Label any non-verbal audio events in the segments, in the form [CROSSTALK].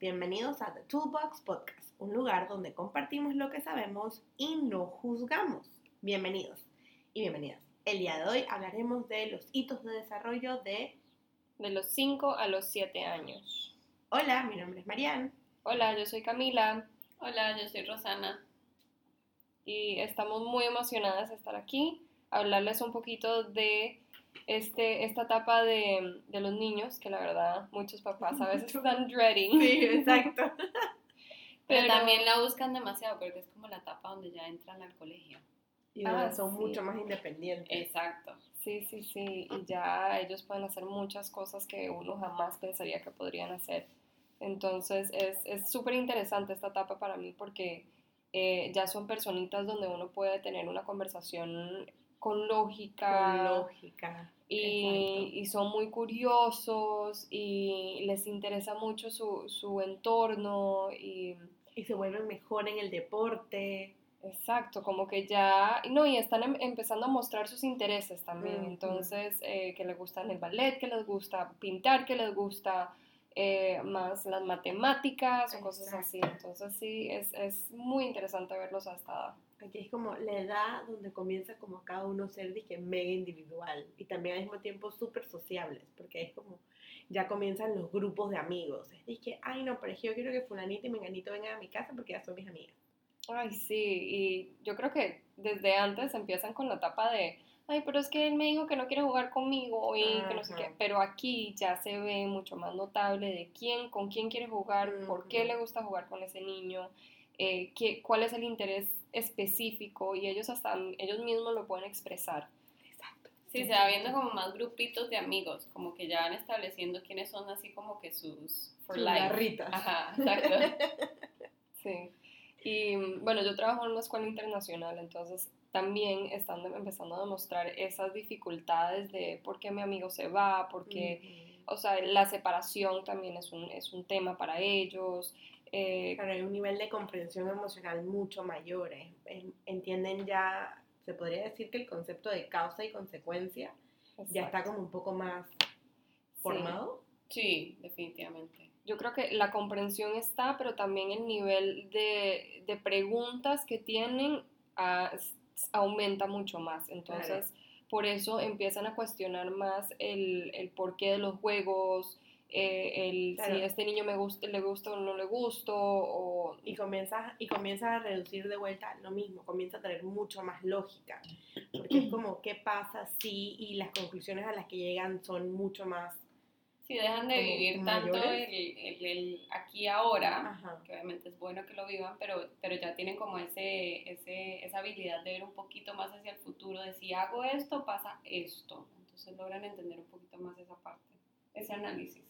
bienvenidos a The Toolbox Podcast, un lugar donde compartimos lo que sabemos y no juzgamos. Bienvenidos y bienvenidas. El día de hoy hablaremos de los hitos de desarrollo de... De los 5 a los 7 años. Hola, mi nombre es Marianne. Hola, yo soy Camila Hola, yo soy Rosana. y estamos muy emocionadas de estar aquí, hablarles un poquito de este, esta etapa de, de los niños, que la verdad muchos papás a veces [LAUGHS] están dreading. Sí, exacto. [LAUGHS] Pero, también la buscan demasiado porque es como la etapa donde ya entran al colegio. Y Ah, son sí. mucho más independientes. Exacto. Sí, sí, sí, y ya ellos pueden hacer muchas cosas que uno jamás pensaría que podrían hacer. Entonces es es súper interesante esta etapa para mí porque eh, ya son personitas donde uno puede tener una conversación con lógica Con lógica. y, y son muy curiosos y les interesa mucho su, su entorno y Y se vuelven mejor en el deporte. Exacto, como que ya, no, y están em- empezando a mostrar sus intereses también, entonces, eh, que les gusta el ballet, que les gusta pintar, que les gusta eh, más las matemáticas o cosas así, entonces sí, es, es muy interesante verlos hasta... Aquí es como la edad donde comienza como cada uno ser dije, mega individual y también al mismo tiempo súper sociables, porque es como ya comienzan los grupos de amigos. Es dije, ay no, pero es que yo quiero que fulanito y menganito vengan a mi casa porque ya son mis amigas. Ay, sí, y yo creo que desde antes empiezan con la etapa de, ay, pero es que él me dijo que no quiere jugar conmigo y que no sé qué, Ajá. pero aquí ya se ve mucho más notable de quién, con quién quiere jugar, por qué le gusta jugar con ese niño, eh, qué, cuál es el interés específico y ellos hasta ellos mismos lo pueden expresar. Exacto. Sí, se va viendo como más grupitos de amigos, como que ya van estableciendo quiénes son así como que sus for Sus life. garritas. Ajá, exacto. [LAUGHS] Sí. Y bueno, yo trabajo en una escuela internacional, entonces también están empezando a demostrar esas dificultades de por qué mi amigo se va, por qué, o sea, la separación también es un, es un tema para ellos. Eh, Claro, hay un nivel de comprensión emocional mucho mayor. eh. En- Entienden ya, se podría decir que el concepto de causa y consecuencia ya está exacto. como un poco más Sí. formado. Sí, definitivamente. Yo creo que la comprensión está, pero también el nivel de, de preguntas que tienen aumenta mucho más. Entonces, por eso empiezan a cuestionar más el, el porqué de los juegos, eh, el Claro. si a este niño me gusta, le gusta o no le gusta, o... y comienzas y comienza a reducir de vuelta lo mismo, comienza a tener mucho más lógica, porque es como qué pasa si y las conclusiones a las que llegan son mucho más, Sí, dejan de vivir tanto el, el- el aquí y ahora, Ajá. que obviamente es bueno que lo vivan, pero, pero ya tienen como ese, ese, esa habilidad de ver un poquito más hacia el futuro, de si hago esto, pasa esto. Entonces logran entender un poquito más esa parte, ese análisis.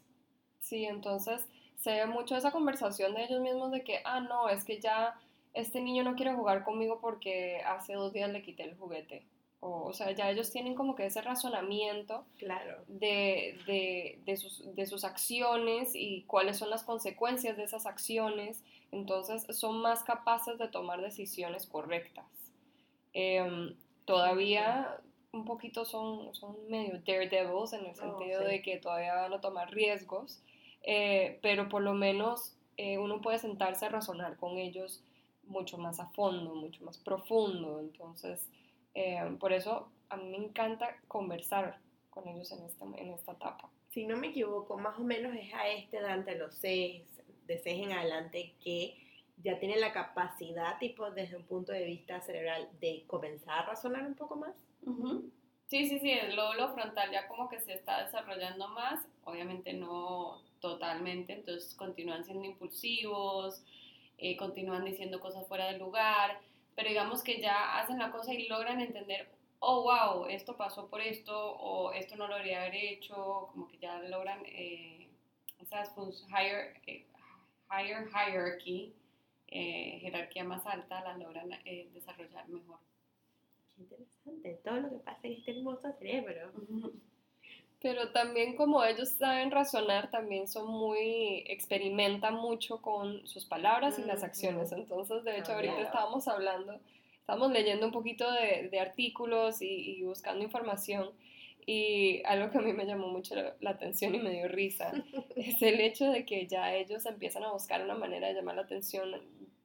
Sí, entonces se ve mucho esa conversación de ellos mismos de que, ah, no, es que ya este niño no quiere jugar conmigo porque hace dos días le quité el juguete. O, o sea, ya ellos tienen como que ese razonamiento Claro, de, de, de sus, de sus acciones y cuáles son las consecuencias de esas acciones. Entonces son más capaces de tomar decisiones correctas. Em, todavía un poquito son, son medio daredevils en el Oh, sentido sí. de que todavía van a tomar riesgos, eh, pero por lo menos eh, uno puede sentarse a razonar con ellos mucho más a fondo, mucho más profundo. Entonces, eh, por eso a mí me encanta conversar con ellos en esta, en esta etapa. si no me equivoco, más o menos es a este edad de los seis, de seis en adelante, que ya tiene la capacidad, tipo, desde un punto de vista cerebral, de comenzar a razonar un poco más. Sí, sí, sí, el lóbulo frontal ya como que se está desarrollando más, obviamente no totalmente, entonces continúan siendo impulsivos, eh, continúan diciendo cosas fuera del lugar, pero digamos que ya hacen la cosa y logran entender, oh, wow, esto pasó por esto, o esto no lo debería haber hecho, como que ya logran eh, esas higher, eh, higher hierarchy, eh, jerarquía más alta, la logran eh, desarrollar mejor. Qué interesante, todo lo que pasa en este hermoso cerebro. Pero también como ellos saben razonar, también son muy, experimentan mucho con sus palabras y las acciones. Entonces, de hecho, Ah, ahorita claro. estábamos hablando, estábamos leyendo un poquito de, de artículos y, y buscando información. Y algo que a mí me llamó mucho la, atención y me dio risa [LAUGHS] es el hecho de que ya ellos empiezan a buscar una manera de llamar la atención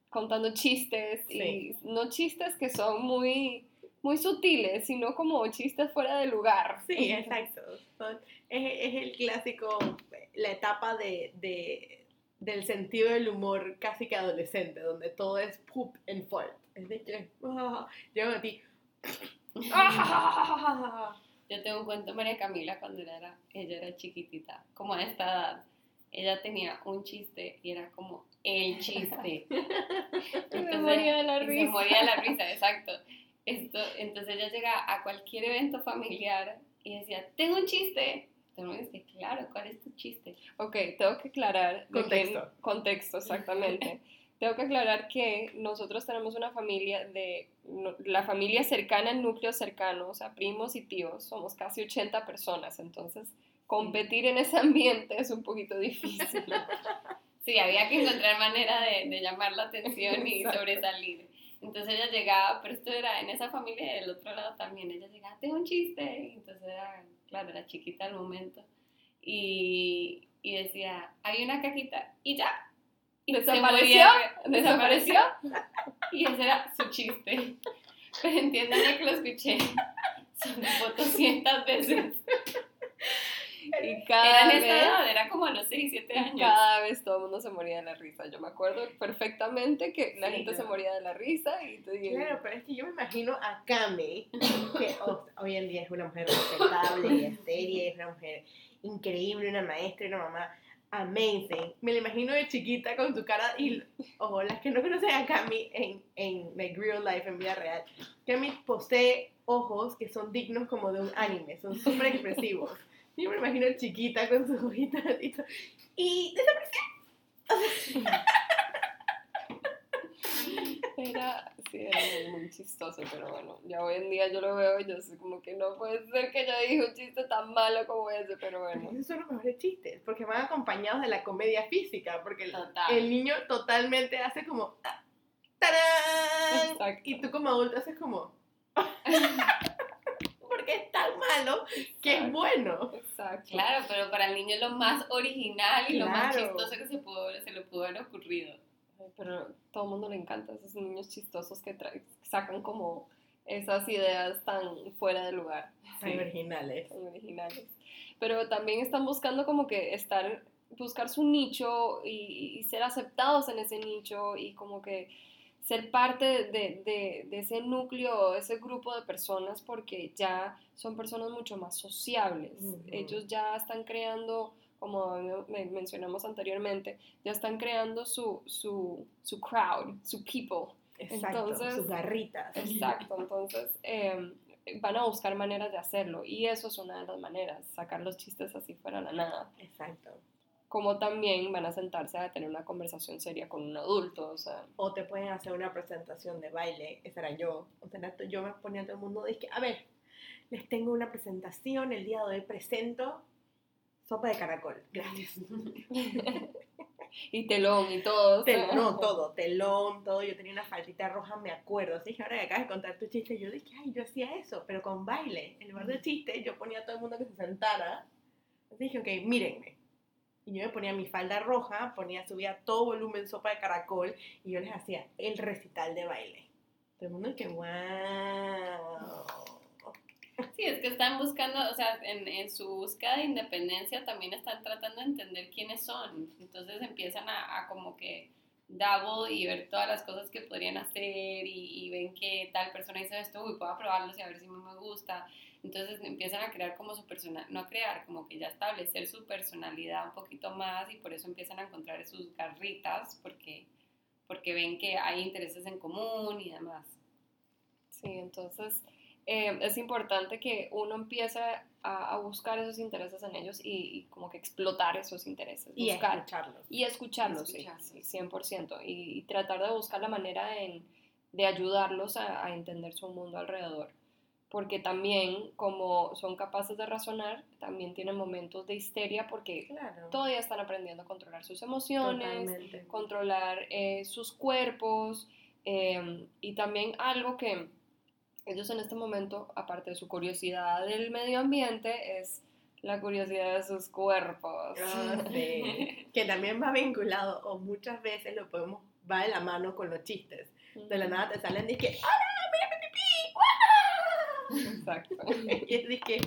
contando chistes y no chistes que son muy muy sutiles, sino como chistes fuera de lugar. Sí, [LAUGHS] exacto. es, el clásico, la etapa de, del sentido del humor casi que adolescente, donde todo es poop and fault. Es de que, oh, a ti. Yo tengo un cuento de María Camila cuando era, ella era chiquitita, como a esta edad. Ella tenía un chiste y era como el chiste. [LAUGHS] Entonces, se moría de la risa. Se moría de la risa, exacto. Esto, entonces ella llega a cualquier evento familiar y decía, tengo un chiste. Entonces me dice, claro, ¿cuál es tu chiste? Ok, tengo que aclarar. Contexto. contexto, exactamente. [LAUGHS] tengo que aclarar que nosotros tenemos una familia de, la familia cercana, el núcleo cercano, o sea, primos y tíos, somos casi 80 personas, entonces competir en ese ambiente es un poquito difícil. [LAUGHS] Sí, había que encontrar manera de, de llamar la atención y sobresalir. Entonces ella llegaba, pero esto era en esa familia del otro lado también, ella llegaba, tengo un chiste, entonces era, claro, era chiquita al momento, y, y decía, hay una cajita, y ya. Y ¿Desapareció? ¿Desapareció? y ese era su chiste. Pero entiéndanme que lo escuché son 200 veces. Y cada era en esa edad, era como a los 6, 7 años. Cada vez todo el mundo se moría de la risa. Yo me acuerdo perfectamente que la gente se moría de la risa. Y claro, pero es que yo me imagino a Kame, [LAUGHS] que hoy en día es una mujer respetable y seria, es una mujer increíble, una maestra y una mamá amazing. Me la imagino de chiquita con su cara y, ojo, las que no conocen a Cami en, en like, real life, en vida real, Cami posee ojos que son dignos como de un anime, son súper expresivos. [LAUGHS] Yo me imagino chiquita con sus ojitos [LAUGHS] y desapareció. [LAUGHS] Era, sí, era muy, chistoso, pero bueno, ya hoy en día yo lo veo y yo sé como que no puede ser que yo dije un chiste tan malo como ese, pero bueno. esos son los mejores chistes, porque van acompañados de la comedia física, porque el, niño totalmente hace como ¡Tarán! Y tú como adulto haces como porque es tan malo que es bueno. Exacto. Claro, pero para el niño es lo más original y lo más chistoso que se, pudo, se le pudo haber ocurrido. Pero todo el mundo le encanta esos niños chistosos que sacan como esas ideas tan fuera de lugar. Tan originales. Tan originales. Pero también están buscando como que estar, buscar su nicho y, y ser aceptados en ese nicho y como que ser parte de, de, de, ese núcleo, ese grupo de personas, porque ya son personas mucho más sociables. Ellos ya están creando, como mencionamos anteriormente, ya están creando su, su, su crowd, su people. Exacto, entonces, sus garritas. Exacto, entonces em, van a buscar maneras de hacerlo y eso es una de las maneras, sacar los chistes así fuera de la nada. Exacto como también van a sentarse a tener una conversación seria con un adulto, o sea. O te pueden hacer una presentación de baile, esa era yo. O sea, yo me ponía a todo el mundo, dije, a ver, les tengo una presentación, el día de hoy presento sopa de caracol, gracias. [LAUGHS] y telón y todo. no, todo, telón, todo. Yo tenía una faltita roja, me acuerdo. Dije, ahora que acabas de contar tu chiste, yo dije, ay, yo hacía eso, pero con baile. En lugar de chiste, yo ponía a todo el mundo que se sentara. dije, ok, mírenme y yo me ponía mi falda roja, ponía, subía todo volumen sopa de caracol y yo les hacía el recital de baile. Todo el mundo que, wow. Sí, es que están buscando, o sea, en, en, su búsqueda de independencia también están tratando de entender quiénes son. Entonces empiezan a, como que double y ver todas las cosas que podrían hacer y, y ven que tal persona hizo esto, uy, puedo probarlos y a ver si me gusta. Entonces empiezan a crear como su personalidad, no a crear, como que ya establecer su personalidad un poquito más y por eso empiezan a encontrar sus garritas porque, porque ven que hay intereses en común y demás. Sí, entonces eh, es importante que uno empiece a, buscar esos intereses en ellos y, como que explotar esos intereses. Y escucharlos. Y escucharlos, sí, 100%. Y, tratar de buscar la manera de ayudarlos a entender su mundo alrededor porque también como son capaces de razonar, también tienen momentos de histeria porque todavía están aprendiendo a controlar sus emociones, controlar eh, sus cuerpos em, y también algo que ellos en este momento, aparte de su curiosidad del medio ambiente, es la curiosidad de sus cuerpos. Ah, sí. que también va vinculado, o muchas veces lo podemos, va de la mano con los chistes. De la nada te salen y que, ¡Hola, mira mi pipí! Exacto. [LAUGHS] y es de que,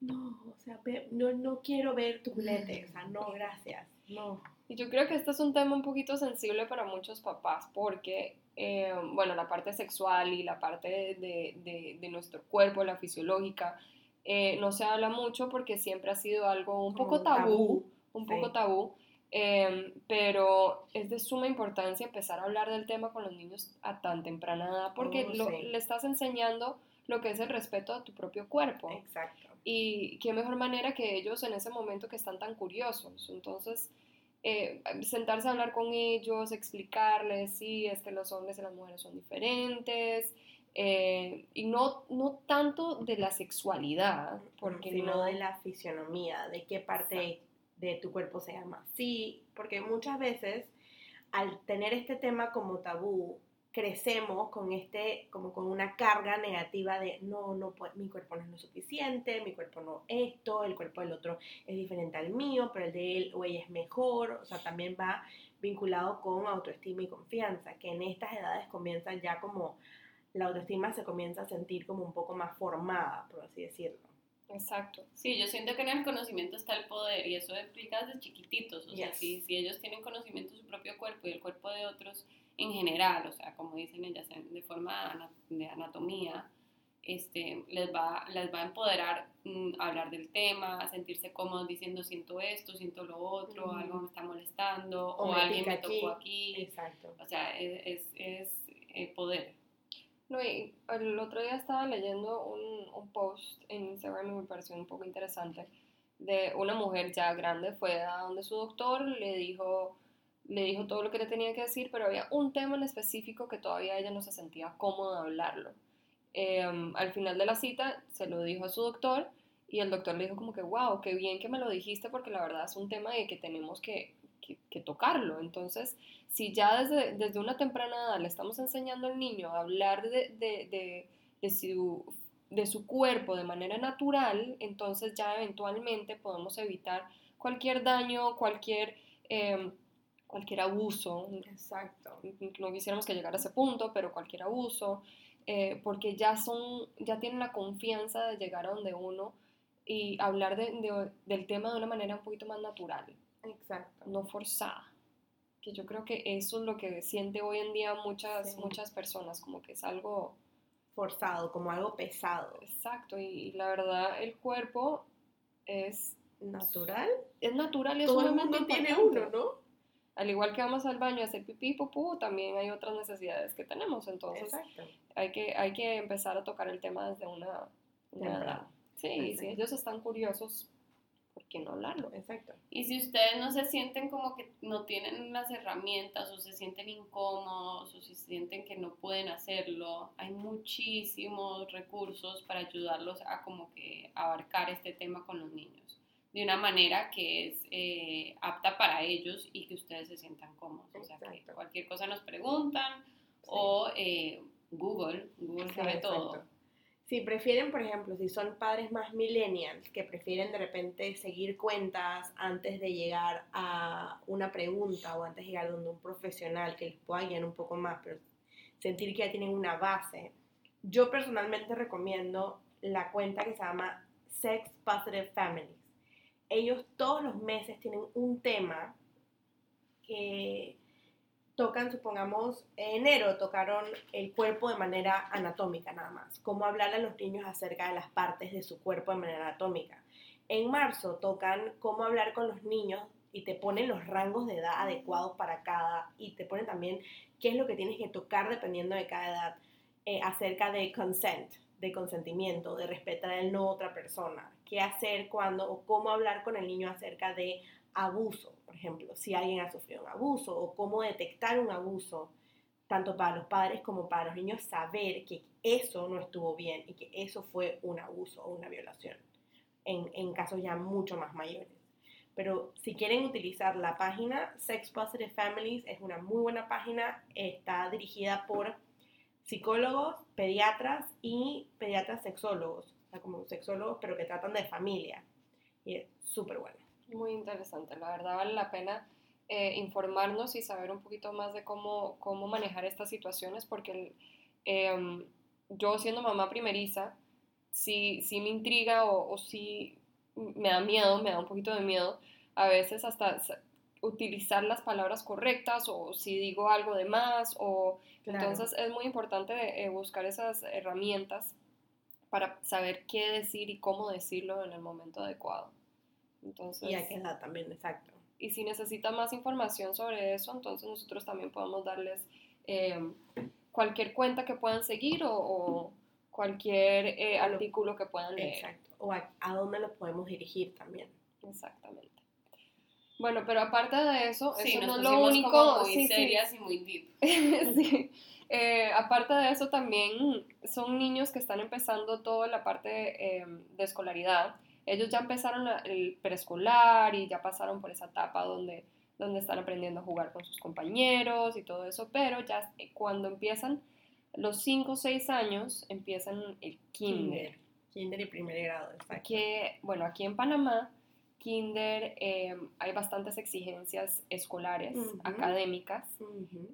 no, o sea, no, no quiero ver tu culete, o sea, no, gracias, no. Y yo creo que este es un tema un poquito sensible para muchos papás porque, eh, bueno, la parte sexual y la parte de, de- de nuestro cuerpo, la fisiológica, eh, no se habla mucho porque siempre ha sido algo un poco un tabú, un poco tabú, eh, pero es de suma importancia empezar a hablar del tema con los niños a tan temprana edad porque Oh, lo- sí. le estás enseñando lo que es el respeto a tu propio cuerpo. Exacto. Y qué mejor manera que ellos en ese momento que están tan curiosos. Entonces, eh, sentarse a hablar con ellos, explicarles, sí, es que los hombres y las mujeres son diferentes. eh, y no, no tanto de la sexualidad, porque sino no... de la fisionomía, de qué parte de tu cuerpo se llama. Sí, porque muchas veces al tener este tema como tabú, crecemos con este, como con una carga negativa de no, no, mi cuerpo no es lo suficiente, mi cuerpo no esto, el cuerpo del otro es diferente al mío, pero el de él o ella es mejor, o sea, también va vinculado con autoestima y confianza, que en estas edades comienzan ya como la autoestima se comienza a sentir como un poco más formada, por así decirlo. Exacto. Sí, yo siento que en el conocimiento está el poder y eso explica desde chiquititos. O sea, si, si ellos tienen conocimiento de su propio cuerpo y el cuerpo de otros en general, o sea, como dicen ellas, de forma de anatomía, este, les, va, les va a empoderar mm, hablar del tema, sentirse cómodos diciendo siento esto, siento lo otro, algo me está molestando O alguien me tocó aquí. aquí. Exacto. O sea, es, es, es, eh, poder. No, el otro día estaba leyendo un, un post en Instagram y me pareció un poco interesante de una mujer ya grande, fue a donde su doctor le dijo, le dijo todo lo que le tenía que decir, pero había un tema en específico que todavía ella no se sentía cómoda hablarlo. Em, al final de la cita se lo dijo a su doctor y el doctor le dijo como que, wow, qué bien que me lo dijiste porque la verdad es un tema de que tenemos que, que- que tocarlo. Entonces, si ya desde, desde una temprana edad le estamos enseñando al niño a hablar de, de, de- su, de su cuerpo de manera natural, entonces ya eventualmente podemos evitar cualquier daño, cualquier, em, cualquier abuso. Exacto. No quisiéramos que llegara a ese punto, pero cualquier abuso, eh, porque ya son, ya tienen la confianza de llegar a donde uno y hablar de- de- del tema de una manera un poquito más natural Exacto. no forzada. Que yo creo que eso es lo que siente hoy en día muchas, Sí. muchas personas, como que es algo Forzado, como algo pesado. exacto. Y, y la verdad, el cuerpo es, Natural. es natural y es Todo el mundo tiene uno, ¿no? Al igual que vamos al baño a hacer pipí, popú, también hay otras necesidades que tenemos. Entonces, Exacto. hay que, hay que empezar a tocar el tema desde una, una edad. Sí, si Exacto. ellos están curiosos, ¿por qué no hablarlo? Exacto. Y si ustedes no se sienten como que no tienen las herramientas o se sienten incómodos o si sienten que no pueden hacerlo, hay muchísimos recursos para ayudarlos a como que abarcar este tema con los niños de una manera que es eh, apta para ellos y que ustedes se sientan cómodos. O sea, que cualquier cosa nos preguntan Sí. o eh, Google, Google sabe todo. Si prefieren, por ejemplo, si son padres más millennials, que prefieren de repente seguir cuentas antes de llegar a una pregunta o antes de llegar donde un profesional que les pueda guiar un poco más, pero sentir que ya tienen una base, yo personalmente recomiendo la cuenta que se llama Sex Positive Families. Ellos todos los meses tienen un tema que tocan, supongamos, en enero tocaron el cuerpo de manera anatómica nada más, cómo hablar a los niños acerca de las partes de su cuerpo de manera anatómica. En marzo tocan cómo hablar con los niños y te ponen los rangos de edad adecuados para cada y te ponen también qué es lo que tienes que tocar dependiendo de cada edad eh, acerca de consent, de consentimiento, de respetar el no otra persona, qué hacer cuando o cómo hablar con el niño acerca de abuso, por ejemplo, si alguien ha sufrido un abuso o cómo detectar un abuso, tanto para los padres como para los niños, saber que eso no estuvo bien y que eso fue un abuso o una violación, en, en casos ya mucho más mayores. Pero si quieren utilizar la página Sex Positive Families, es una muy buena página, está dirigida por psicólogos, pediatras y pediatras sexólogos, o sea, como sexólogos pero que tratan de familia. Y es súper bueno. Muy interesante, la verdad vale la pena eh, informarnos y saber un poquito más de cómo, cómo manejar estas situaciones, porque em, yo siendo mamá primeriza, sí, sí me intriga o, o sí me da miedo, me da un poquito de miedo, a veces hasta utilizar las palabras correctas o si digo algo de más o entonces es muy importante eh, buscar esas herramientas para saber qué decir y cómo decirlo en el momento adecuado. Entonces, y a qué edad también, exacto. Y si necesita más información sobre eso, entonces nosotros también podemos darles eh, cualquier cuenta que puedan seguir o, cualquier eh, artículo que puedan leer. Exacto. O a, a dónde los podemos dirigir también. Exactamente. Bueno, pero aparte de eso, eso no es lo único. Como muy serias y muy deep. [LAUGHS] sí. Eh, aparte de eso, también son niños que están empezando toda la parte eh, de escolaridad. Ellos ya empezaron el preescolar y ya pasaron por esa etapa donde, donde están aprendiendo a jugar con sus compañeros y todo eso, pero ya cuando empiezan los 5 o 6 años, empiezan el kinder. Kinder, y primer grado, exacto. Que, bueno, aquí en Panamá kinder eh, hay bastantes exigencias escolares, académicas,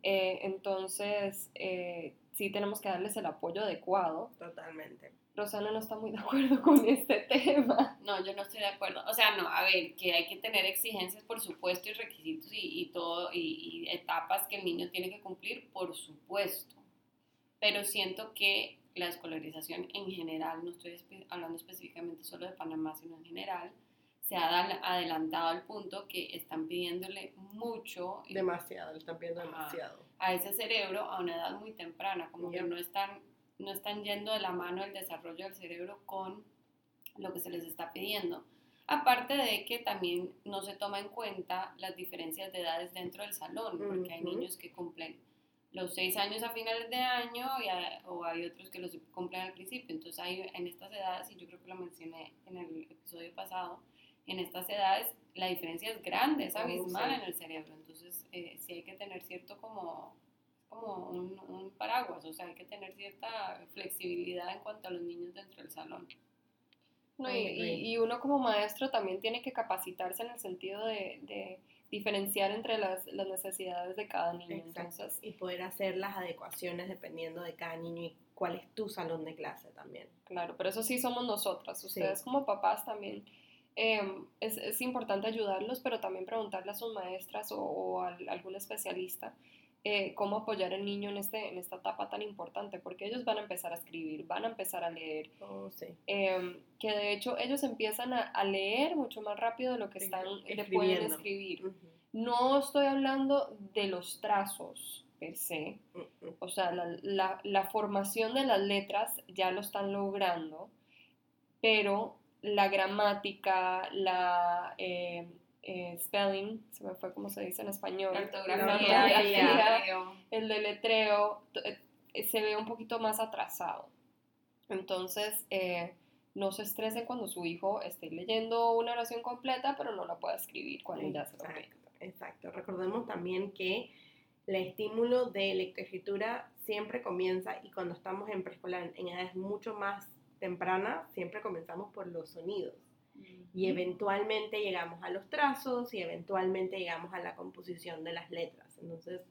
eh, entonces eh, sí tenemos que darles el apoyo adecuado. Totalmente. Rosana no está muy de acuerdo con este tema. No, yo no estoy de acuerdo. O sea, no, a ver, que hay que tener exigencias, por supuesto, y requisitos y, y todo, y, y etapas que el niño tiene que cumplir, por supuesto. Pero siento que la escolarización en general, no estoy hablando específicamente solo de Panamá, sino en general, se ha adelantado al punto que están pidiéndole mucho. Demasiado, le están pidiendo demasiado. A, ese cerebro a una edad muy temprana, como que no están, no están yendo de la mano el desarrollo del cerebro con lo que se les está pidiendo. Aparte de que también no se toma en cuenta las diferencias de edades dentro del salón, porque hay niños que cumplen los seis años a finales de año y o hay otros que los cumplen al principio. Entonces hay en estas edades, y yo creo que lo mencioné en el episodio pasado, en estas edades la diferencia es grande, es oh, abismal en el cerebro. Entonces, eh, sí hay que tener cierto como, como un, paraguas, o sea, hay que tener cierta flexibilidad en cuanto a los niños dentro del salón. No, y, y, uno como maestro también tiene que capacitarse en el sentido de, de diferenciar entre las, las, necesidades de cada niño. Entonces, y poder hacer las adecuaciones dependiendo de cada niño y cuál es tu salón de clase también. Claro, pero eso sí somos nosotras. Ustedes como papás también Em, es, es, importante ayudarlos, pero también preguntarle a sus maestras o, a, algún especialista eh, cómo apoyar al niño en, este, en esta etapa tan importante, porque ellos van a empezar a escribir, van a empezar a leer. Oh, sí. Em, que de hecho ellos empiezan a, a, leer mucho más rápido de lo que están, le pueden escribir. No estoy hablando de los trazos per se, o sea, la, la, la formación de las letras ya lo están logrando, pero la gramática, la eh, eh, spelling, se me fue como se dice en español, la ortografía, el deletreo, eh, se ve un poquito más atrasado. Entonces, no se estresen cuando su hijo esté leyendo una oración completa, pero no la pueda escribir cuando ya se lo. Exacto. Recordemos también que el estímulo de lectoescritura siempre comienza y cuando estamos en preescolar, en edades mucho más temprana siempre comenzamos por los sonidos y eventualmente llegamos a los trazos y eventualmente llegamos a la composición de las letras. Entonces,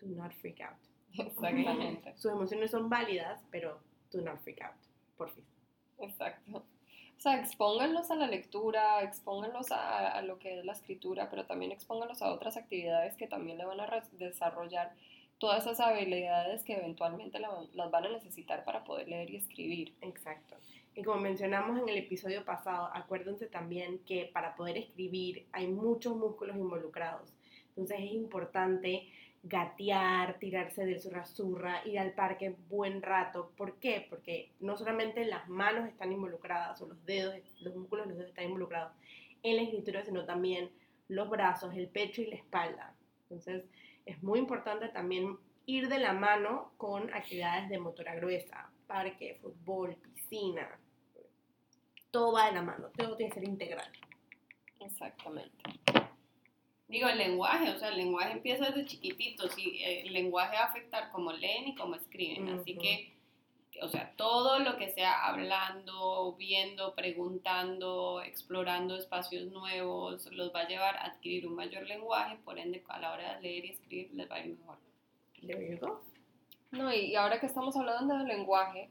do not freak out. Exactamente. Sus emociones son válidas, pero do not freak out, por fin. Exacto. O sea, expónganlos a la lectura, expónganlos a, a, lo que es la escritura, pero también expónganlos a otras actividades que también le van a desarrollar todas esas habilidades que eventualmente las van a necesitar para poder leer y escribir. Exacto. Y como mencionamos en el episodio pasado, acuérdense también que para poder escribir hay muchos músculos involucrados. Entonces es importante gatear, tirarse del zurra ir al parque buen rato. ¿Por qué? Porque no solamente las manos están involucradas o los dedos, los músculos de los dedos están involucrados en la escritura, sino también los brazos, el pecho y la espalda. Entonces, es muy importante también ir de la mano con actividades de motora gruesa, parque, fútbol, piscina. Todo va de la mano, todo tiene que ser integral. Exactamente. Digo, el lenguaje, o sea, el lenguaje empieza desde chiquititos y eh, el lenguaje va a afectar como leen y como escriben. Así Ujú. que, o sea, todo lo que sea hablando, viendo, preguntando, explorando espacios nuevos, los va a llevar a adquirir un mayor lenguaje, por ende, a la hora de leer y escribir les va a ir mejor. Go. No, y, ahora que estamos hablando del lenguaje,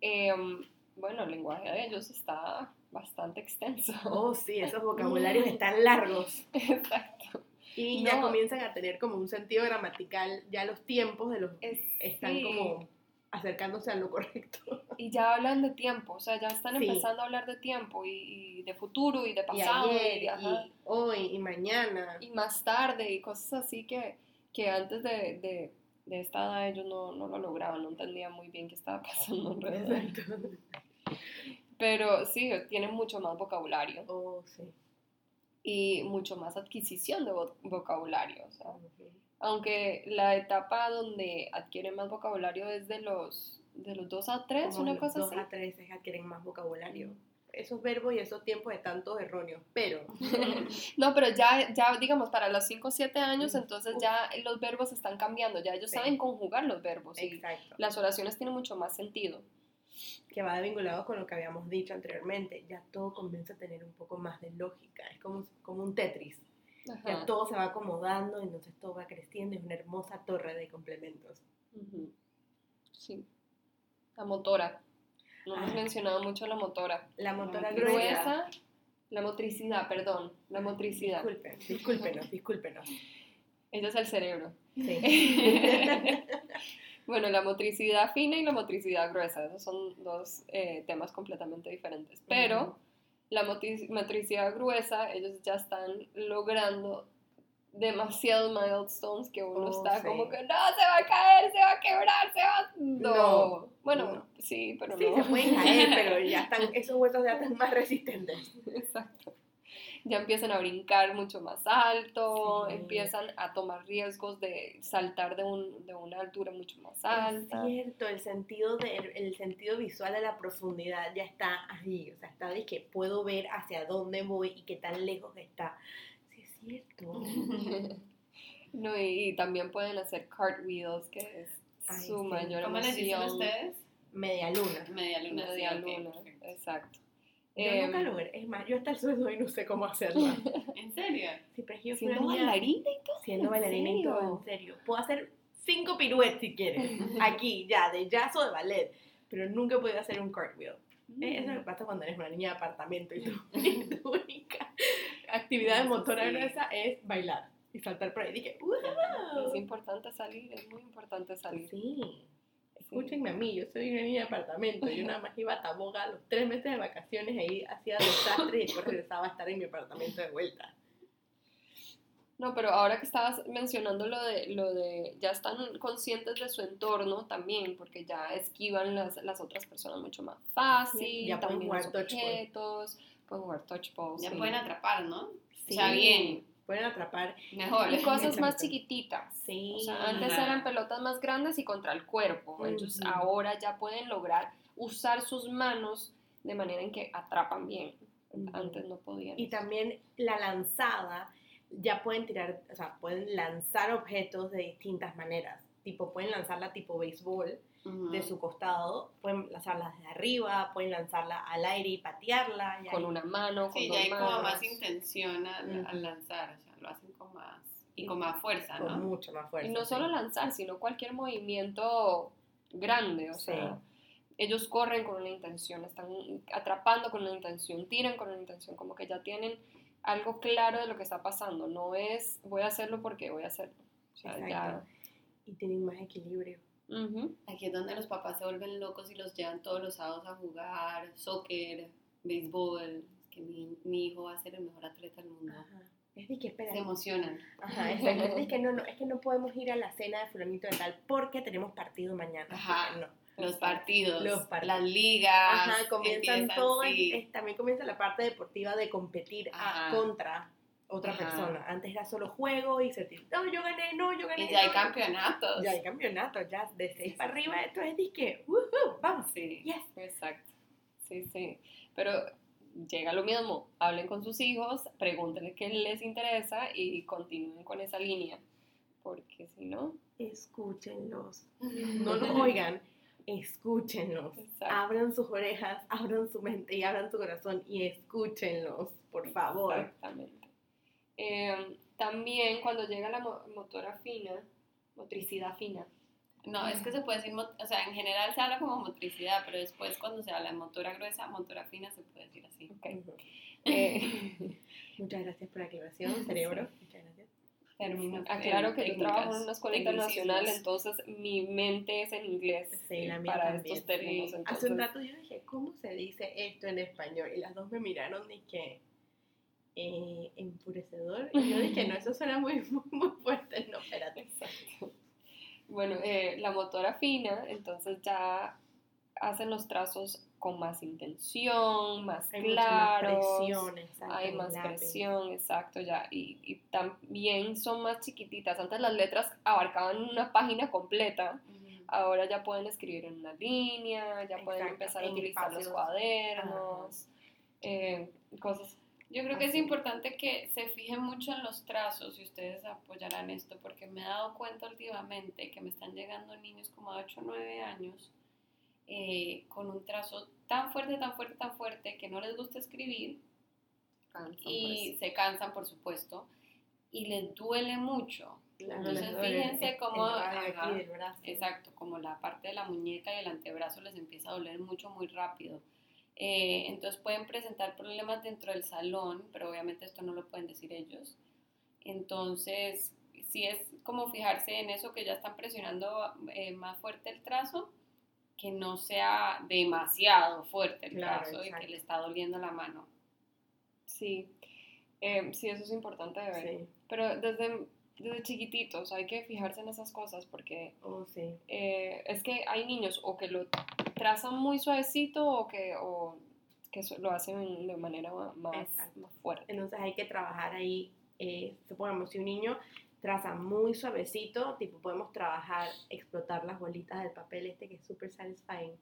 em, bueno, el lenguaje de ellos está bastante extenso. Oh, sí, esos vocabularios están largos. [LAUGHS] Exacto. Y ya comienzan a tener como un sentido gramatical, ya los tiempos de los Es- están sí. como acercándose a lo correcto. Y ya hablan de tiempo, o sea, ya están Sí. empezando a hablar de tiempo y, y de futuro y de pasado y, ayer, ajá, y hoy, y mañana. y más tarde y cosas así que, que antes de, de, de esta edad ellos no, no lo lograban, no entendían muy bien qué estaba pasando alrededor. Exacto. Pero sí, tienen mucho más vocabulario Oh, sí. y mucho más adquisición de vo- vocabulario. O sea, aunque la etapa donde adquieren más vocabulario es de los, de los 2 a 3, Como una cosa dos así. a tres es adquieren más vocabulario. Esos verbos y esos tiempos de tantos erróneos. Pero, [LAUGHS] [LAUGHS] No, pero ya, ya digamos, para los 5 o 7 años, entonces uf. ya los verbos están cambiando, ya ellos Sí. saben conjugar los verbos y exacto. las oraciones tienen mucho más sentido. Que va vinculado con lo que habíamos dicho anteriormente. Ya todo comienza a tener un poco más de lógica. Es como, como un Tetris. Ya Ajá. todo se va acomodando, entonces todo va creciendo. Es una hermosa torre de complementos. Sí. La motora. No hemos Ah. mencionado mucho la motora. La motora Gruesa. gruesa. Gruesa, la motricidad, perdón, la motricidad. Disculpen, discúlpenos, discúlpenos. Ese es el cerebro. Sí. [LAUGHS] [LAUGHS] Bueno, la motricidad fina y la motricidad gruesa, esos son dos eh, temas completamente diferentes. Pero Ujú. la motri- motricidad gruesa, ellos ya están logrando demasiados milestones que uno Oh, está sí. como que no, se va a caer, se va a quebrar, se va... No. No, Bueno, no. sí, pero Sí, no. se pueden caer, pero ya [LAUGHS] están, esos huesos ya están más resistentes. Exacto. Ya empiezan a brincar mucho más alto, Sí. empiezan a tomar riesgos de saltar de, un, de una altura mucho más Es alta. cierto, el sentido, de, el sentido visual de la profundidad ya está ahí, o sea, está de que puedo ver hacia dónde voy y qué tan lejos está. Sí, es cierto. [LAUGHS] No, y, y también pueden hacer cartwheels, que es Ay, su sí. mayor ¿Cómo les dicen ustedes? Media luna. Media luna. Media luna, exacto. Yo Em, nunca logré, es más, yo hasta el suelo hoy no sé cómo hacerlo. [LAUGHS] ¿En serio? Sí, pero es que yo Siendo bailarina y todo. Siendo ¿En bailarina y todo, en serio. Puedo hacer cinco piruetes si quieres, [LAUGHS] aquí, ya, de jazz o de ballet, pero nunca he podido hacer un cartwheel. Eh, Eso me pasa cuando eres una niña de apartamento y tu, [LAUGHS] y tu única actividad motora sí. gruesa es bailar y saltar por ahí. Dije, Es ¡wow! importante salir, es muy importante salir. Sí. Escúchenme a mí, yo soy una niña de apartamento. Yo nada más iba a Taboga los tres meses de vacaciones, ahí hacía desastres y después regresaba a estar en mi apartamento de vuelta. No, pero ahora que estabas mencionando lo de, lo de, ya están conscientes de su entorno también, porque ya esquivan las, las otras personas mucho más fácil, Sí, ya pueden también jugar los objetos, pueden jugar touch Ya sí. pueden atrapar, ¿no? Sí. O sea, bien. Pueden atrapar. Mejor. Y cosas más chiquititas. Sí. O sea, antes eran pelotas más grandes y contra el cuerpo. Ellos Ujú. ahora ya pueden lograr usar sus manos de manera en que atrapan bien. Ujú. Antes no podían. Y también la lanzada, ya pueden tirar, o sea, pueden lanzar objetos de distintas maneras. Tipo, pueden lanzarla tipo béisbol De su costado, pueden lanzarla desde arriba, pueden lanzarla al aire y patearla. y con una mano, con Sí, dos ya hay como manos. más intención al, lanzar, o sea, lo hacen con más, y con más fuerza, con ¿no? mucho más fuerza. Y no sí. solo lanzar, sino cualquier movimiento grande, o Sí. sea, ellos corren con una intención, están atrapando con una intención, tiran con una intención, como que ya tienen algo claro de lo que está pasando, no es voy a hacerlo porque voy a hacerlo. O sea, ya, Exacto. Y tienen más equilibrio. Ujú. Aquí es donde los papás se vuelven locos y los llevan todos los sábados a jugar soccer, béisbol, que mi, mi hijo va a ser el mejor atleta del mundo. Ajá. Es de que espera. Se emocionan. Ajá, exacto. Es que no, no, es que no podemos ir a la cena de fulanito de tal porque tenemos partido mañana. Ajá. No. Los partidos, Los partidos. las ligas. Ajá, comienzan todo, sí. también comienza la parte deportiva de competir a- contra otra Ajá. persona. Antes era solo juego y se no, yo gané, no, yo gané. Y ya hay no". campeonatos. Ya hay campeonatos, ya de seis Sí, para sí, arriba, esto es disque, "Woohoo, vamos. Sí. Yes. Exacto. Sí, sí. Pero llega lo mismo, hablen con sus hijos, pregúntenle qué les interesa y continúen con esa línea, porque si no... Escúchenlos, [LAUGHS] no los oigan, escúchenlos, Exacto. abran sus orejas, abran su mente y abran su corazón y escúchenlos, por favor. Exactamente. Eh, también cuando llega la mo- motora fina, motricidad fina, No, es que se puede decir, o sea, en general se habla como motricidad, pero después cuando se habla de motora gruesa, motora fina, se puede decir así. ok. Ujú. [LAUGHS] Eh, [LAUGHS] Muchas gracias por la aclaración, cerebro. Muchas gracias. Términos, aclaro que yo trabajo en una escuela internacional, entonces mi mente es en inglés Sí, la mía para también. estos términos. sí. Entonces, Hace un rato yo dije, ¿cómo se dice esto en español? Y las dos me miraron y que eh, enfurecedor. Y yo dije, no, eso suena muy, [LAUGHS] muy, fuerte. No, espérate. Exacto. Bueno, eh, la motora fina, entonces ya hacen los trazos con más intención, más Hay claros. más presión, exacto, Hay más presión, exacto, ya. Y, y también son más chiquititas. Antes las letras abarcaban una página completa. Ahora ya pueden escribir en una línea, ya pueden empezar a utilizar los cuadernos, eh, cosas. Yo creo que es importante que se fijen mucho en los trazos y ustedes apoyarán esto porque me he dado cuenta últimamente que me están llegando niños como de 8 o 9 años eh, con un trazo tan fuerte, tan fuerte, tan fuerte que no les gusta escribir cansan, y se cansan, por supuesto, y les duele mucho. Claro, Entonces, duele fíjense cómo- el radio aquí ajá, del brazo. Exacto, como la parte de la muñeca y el antebrazo les empieza a doler mucho, muy rápido. Eh, entonces pueden presentar problemas dentro del salón, pero obviamente esto no lo pueden decir ellos. Entonces, sí es como fijarse en eso que ya están presionando eh, más fuerte el trazo, que no sea demasiado fuerte el Claro, trazo y exacto. que le está doliendo la mano. Sí, Eh, sí, eso es importante de ver. Sí, Pero desde, desde chiquititos hay que fijarse en esas cosas porque oh, sí. eh, es que hay niños o que lo trazan muy suavecito o que, o que lo hacen de manera ma- más, más fuerte. Entonces hay que trabajar ahí, eh, supongamos, si un niño traza muy suavecito, tipo podemos trabajar, explotar las bolitas del papel este que es súper satisfying.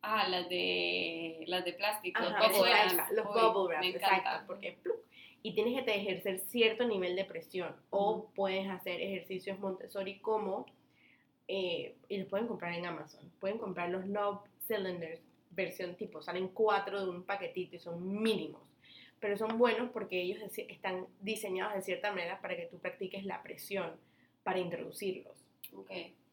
Ah, las de, las de plástico, Ajá, los bubble wrap. los bubble wraps, me exacto, encanta. porque y tienes que ejercer cierto nivel de presión o Ujú. puedes hacer ejercicios Montessori como eh, y los pueden comprar en Amazon, pueden comprar los knob cylinders versión tipo, salen cuatro de un paquetito y son mínimos, pero son buenos porque ellos están diseñados de cierta manera para que tú practiques la presión para introducirlos. Ok.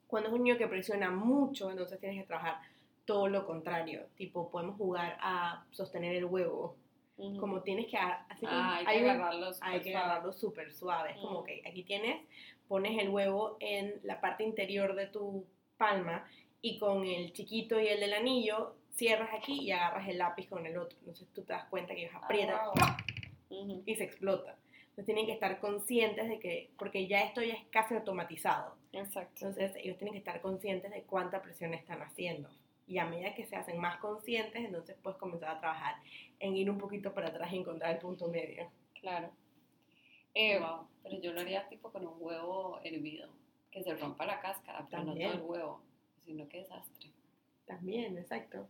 Cuando es un niño que presiona mucho, entonces tienes que trabajar todo lo contrario. Tipo, podemos jugar a sostener el huevo. Ujú. Como tienes que... Así como Ah, hay hay que agarrarlos. hay que agarrarlo súper suave. Es como Mm. que aquí tienes, pones el huevo en la parte interior de tu palma y con el chiquito y el del anillo cierras aquí y agarras el lápiz con el otro. Entonces tú te das cuenta que ellos aprietan Ah, Ujú. y se explota. Entonces tienen que estar conscientes de que, porque ya esto ya es casi automatizado. Exacto. Entonces ellos tienen que estar conscientes de cuánta presión están haciendo. Y a medida que se hacen más conscientes, entonces puedes comenzar a trabajar en ir un poquito para atrás y encontrar el punto medio. Claro. Eh, wow. Pero yo lo haría tipo con un huevo hervido. Que se rompa la cáscara, pero También. no todo el huevo. Sino que desastre. También, exacto.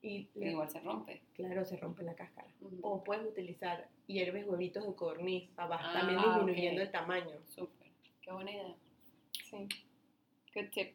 Y igual se rompe. claro, se rompe la cáscara. O puedes utilizar hierves huevitos de vas Ah, también disminuyendo el tamaño. Súper. Qué buena idea. sí. Good tip.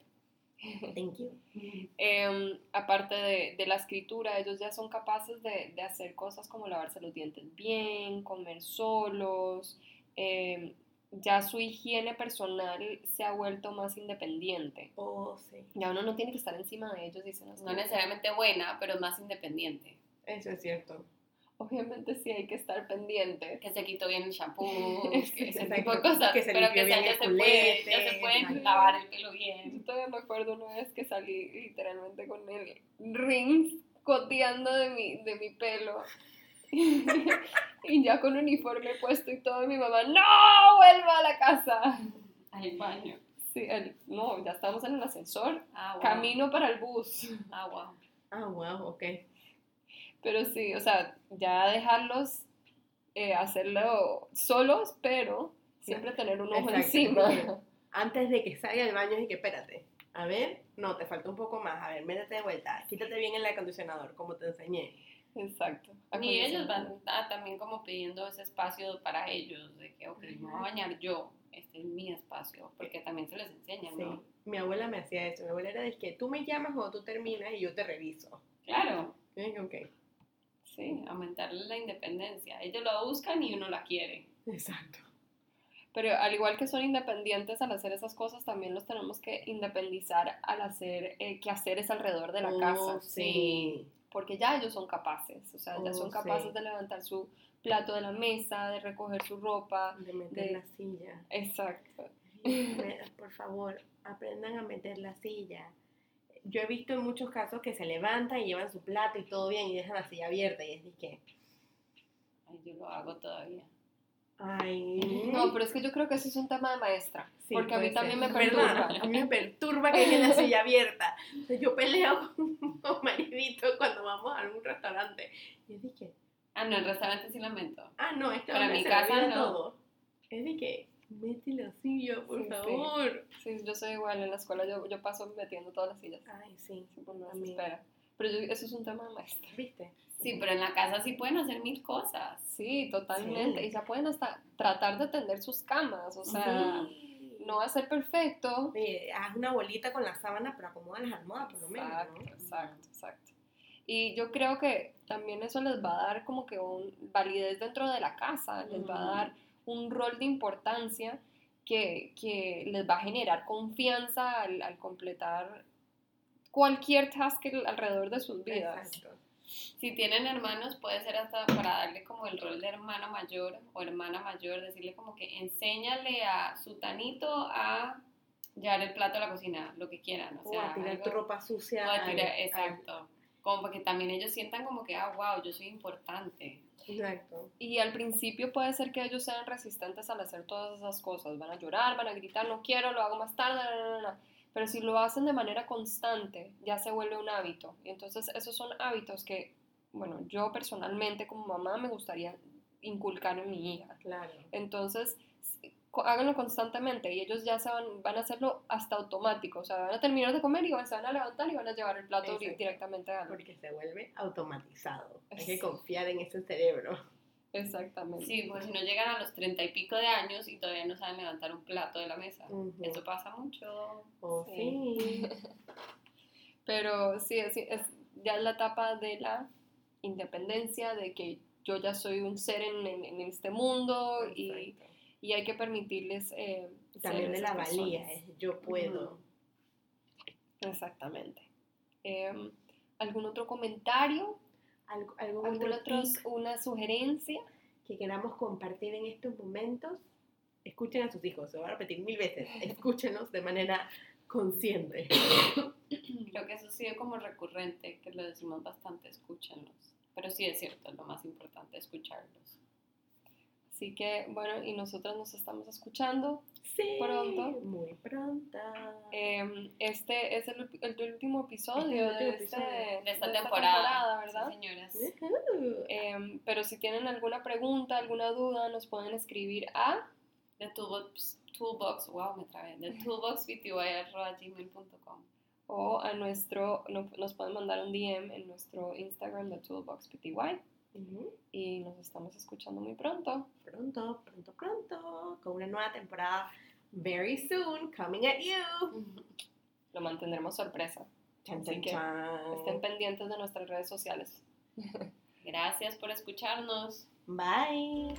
Thank you. [LAUGHS] Em, aparte de, de la escritura, ellos ya son capaces de, de hacer cosas como lavarse los dientes bien, comer solos, em, ya su higiene personal se ha vuelto más independiente. Oh, sí. Ya uno no tiene que estar encima de ellos diciendo No necesariamente buena, pero más independiente. Eso es cierto. Obviamente sí hay que estar pendiente. Que se quitó bien el shampoo, [LAUGHS] que ese tipo de cosas. que se pero que bien ya el se puede, ya se pueden lavar el pelo bien. Yo todavía me acuerdo una vez que salí literalmente con el ring coteando de mi, de mi pelo. [LAUGHS] y ya con uniforme puesto y todo, y mi mamá, ¡No! ¡Vuelva a la casa! Al baño. Sí, el- no, ya estamos en el ascensor, Ah, wow. camino para el bus. Ah, wow. Ah, wow, ok. Pero sí, o sea, ya dejarlos eh, hacerlo solos, pero siempre tener un ojo Exacto. encima. Antes de que salga del baño, y que espérate. A ver, no, te falta un poco más. A ver, métete de vuelta. Quítate bien el acondicionador, como te enseñé. Exacto. Y ellos van también como pidiendo ese espacio para ellos, de que, ok, me voy a bañar yo, este es mi espacio, porque también se les enseña, Sí. ¿no? Mi abuela me hacía eso. Mi abuela era de que tú me llamas cuando tú terminas y yo te reviso. Claro, dije, ok, Sí. aumentarle la independencia. Ellos lo buscan y uno la quiere. exacto. Pero al igual que son independientes al hacer esas cosas, también los tenemos que independizar al hacer eh, quehaceres alrededor de la Oh, casa. Sí. Porque ya ellos son capaces, o sea, ya Oh, son capaces sí. de levantar su plato de la mesa, de recoger su ropa. De meter De- la silla. Exacto. [LAUGHS] Por favor, aprendan a meter la silla. Yo he visto en muchos casos que se levantan y llevan su plato y todo bien y dejan la silla abierta y es de que, Ay, yo lo hago todavía. Ay. No, pero es que yo creo que ese es un tema de maestra. Sí, porque a mí también ser. me ¿Verdad? perturba. A mí me perturba que dejen la silla abierta. O sea, yo peleo [LAUGHS] con mi maridito cuando vamos a algún restaurante. Y es de que, Ah, no, el restaurante sí lamento. ah, no, este Pero en hombre mi casa no. todo. Es de que, mete la silla, por Sí, sí. favor. Sí, yo soy igual en la escuela, yo, yo paso metiendo todas las sillas. Ay, sí, Siempre me También. desespera. Pero yo- eso es un tema de maestra. ¿viste? Sí, pero en la casa sí pueden hacer mil cosas. Sí, totalmente. Sí. Y ya pueden hasta tratar de tender sus camas. O sea, Sí. no va a ser perfecto. Oye, haz una bolita con la sábana, pero acomoda las almohadas por lo menos, Exacto, ¿no? exacto, exacto. Y yo creo que también eso les va a dar como que un validez dentro de la casa, les va a dar un rol de importancia que, que les va a generar confianza al, al completar cualquier task alrededor de sus vidas. Exacto. Si tienen hermanos, puede ser hasta para darle como el rol de hermano mayor o hermana mayor, decirle como que enséñale a su tanito a llevar el plato a la cocina, lo que quieran. O O sea, a tirar algo- tu ropa sucia. o a tirar- al- exacto. Como para que también ellos sientan como que, ah, wow, yo soy importante. Exacto. Y al principio puede ser que ellos sean resistentes al hacer todas esas cosas. Van a llorar, van a gritar, no quiero, lo hago más tarde, no, no, no, no. Pero si lo hacen de manera constante, ya se vuelve un hábito. Y entonces esos son hábitos que, bueno, yo personalmente como mamá me gustaría inculcar en mi hija. Claro. Entonces, háganlo constantemente y ellos ya se van, van a hacerlo hasta automático. O sea, van a terminar de comer y van, se van a levantar y van a llevar el plato Exacto. directamente a Porque se vuelve automatizado. Hay que confiar en ese cerebro. Exactamente. Sí, pues si no llegan a los treinta y pico de años y todavía no saben levantar un plato de la mesa. Ujú. Eso pasa mucho. Oh, Sí. sí. [LAUGHS] Pero sí, es, es ya es la etapa de la independencia, de que yo ya soy un ser en, en- en este mundo y, y hay que permitirles eh, También de la valía, es yo puedo. Exactamente. Em, ¿Algún otro comentario? Algo, algún ¿Algún otro una sugerencia? que queramos compartir en estos momentos? Escuchen a sus hijos, se va a repetir mil veces. [LAUGHS] Escúchenos de manera consciente. [COUGHS] Creo que eso ha sido como recurrente, que lo decimos bastante, escúchenlos. Pero sí es cierto, es lo más importante, escucharlos. Así que, bueno, y nosotros nos estamos escuchando. Sí, Pronto. Muy pronto. Em, este es el, el último episodio el de, último este- episodio. De esta de temporada, ¿verdad? Sí, señoras. Ujú. Em, pero si tienen alguna pregunta, alguna duda, nos pueden escribir a The Toolbox, Toolbox, wow, me trabé. The toolboxpty.gmail.com o a nuestro, no- nos pueden mandar un DM en nuestro Instagram de Y nos estamos escuchando muy pronto. Pronto, pronto, pronto. Con una nueva temporada very soon, coming at you. Lo mantendremos sorpresa. Chan, Así chan, que chan. Estén pendientes de nuestras redes sociales. [LAUGHS] Gracias por escucharnos. Bye.